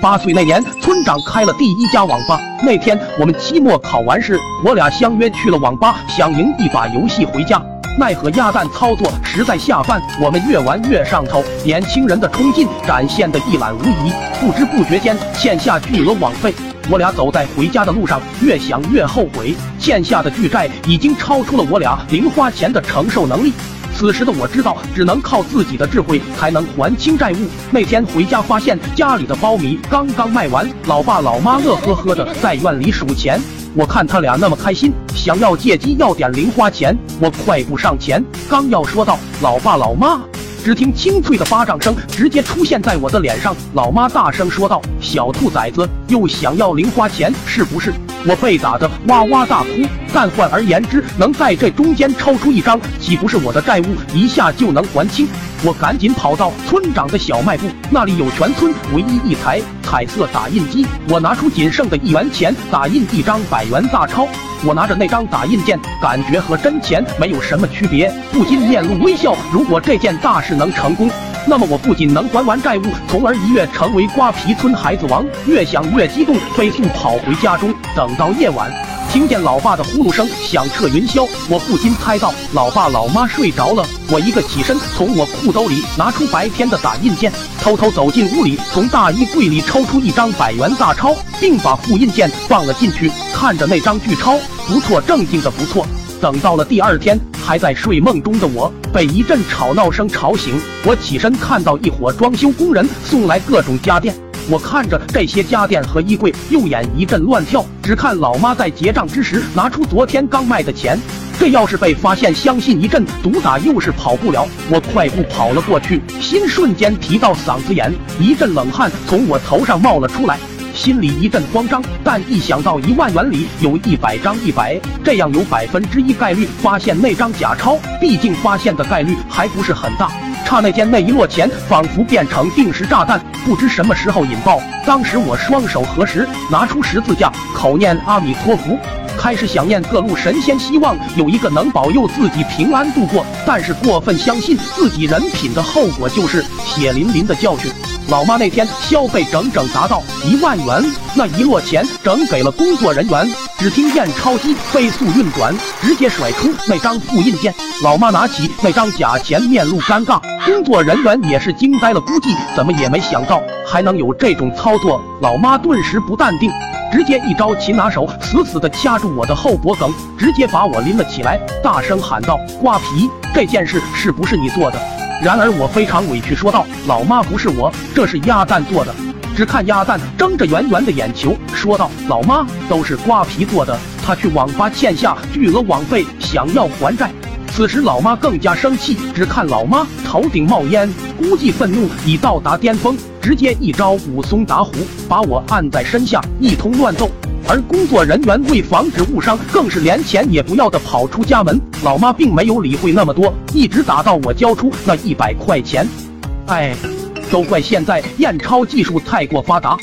八岁那年，村长开了第一家网吧。那天我们期末考完试，我俩相约去了网吧，想赢一把游戏回家。奈何鸭蛋操作实在下饭，我们越玩越上头，年轻人的冲劲展现的一览无遗。不知不觉间欠下巨额网费，我俩走在回家的路上，越想越后悔，欠下的巨债已经超出了我俩零花钱的承受能力。此时的我知道，只能靠自己的智慧才能还清债务。那天回家发现家里的苞米刚刚卖完，老爸老妈乐呵呵的在院里数钱。我看他俩那么开心，想要借机要点零花钱。我快步上前，刚要说道老爸老妈，只听清脆的巴掌声直接出现在我的脸上。老妈大声说道：“小兔崽子，又想要零花钱是不是？”我被打得哇哇大哭，但换而言之，能在这中间抽出一张，岂不是我的债务一下就能还清？我赶紧跑到村长的小卖部，那里有全村唯一一台彩色打印机。我拿出仅剩的一元钱，打印一张百元大钞。我拿着那张打印件，感觉和真钱没有什么区别，不禁面露微笑。如果这件大事能成功，那么我不仅能还完债务，从而一跃成为瓜皮村孩子王。越想越激动，飞速跑回家中。等到夜晚，听见老爸的呼噜声响彻云霄，我不禁猜到老爸老妈睡着了。我一个起身，从我裤兜里拿出白天的打印件，偷偷走进屋里，从大衣柜里抽出一张百元大钞，并把复印件放了进去。看着那张巨钞，不错，正经的不错。等到了第二天，还在睡梦中的我被一阵吵闹声吵醒。我起身看到一伙装修工人送来各种家电，我看着这些家电和衣柜，右眼一阵乱跳。只看老妈在结账之时拿出昨天刚卖的钱，这要是被发现，相信一阵毒打又是跑不了。我快步跑了过去，心瞬间提到嗓子眼，一阵冷汗从我头上冒了出来。心里一阵慌张，但一想到一万元里有一百张一百，这样有百分之一概率发现那张假钞，毕竟发现的概率还不是很大。刹那间，那一摞钱仿佛变成定时炸弹，不知什么时候引爆。当时我双手合十，拿出十字架，口念阿弥陀佛，开始想念各路神仙，希望有一个能保佑自己平安度过。但是过分相信自己人品的后果就是血淋淋的教训。老妈那天消费整整达到一万元，那一摞钱整给了工作人员。只听验钞机飞速运转，直接甩出那张复印件。老妈拿起那张假钱，面露尴尬。工作人员也是惊呆了，估计怎么也没想到还能有这种操作。老妈顿时不淡定，直接一招擒拿手，死死的掐住我的后脖梗，直接把我拎了起来，大声喊道：“瓜皮，这件事是不是你做的？”然而我非常委屈，说道：“老妈，不是我，这是鸭蛋做的。”只看鸭蛋睁着圆圆的眼球，说道：“老妈，都是瓜皮做的。他去网吧欠下巨额网费，想要还债。”此时老妈更加生气，只看老妈头顶冒烟，估计愤怒已到达巅峰，直接一招武松打虎，把我按在身下一通乱揍。而工作人员为防止误伤，更是连钱也不要的跑出家门。老妈并没有理会那么多，一直打到我交出那一百块钱。哎，都怪现在验钞技术太过发达。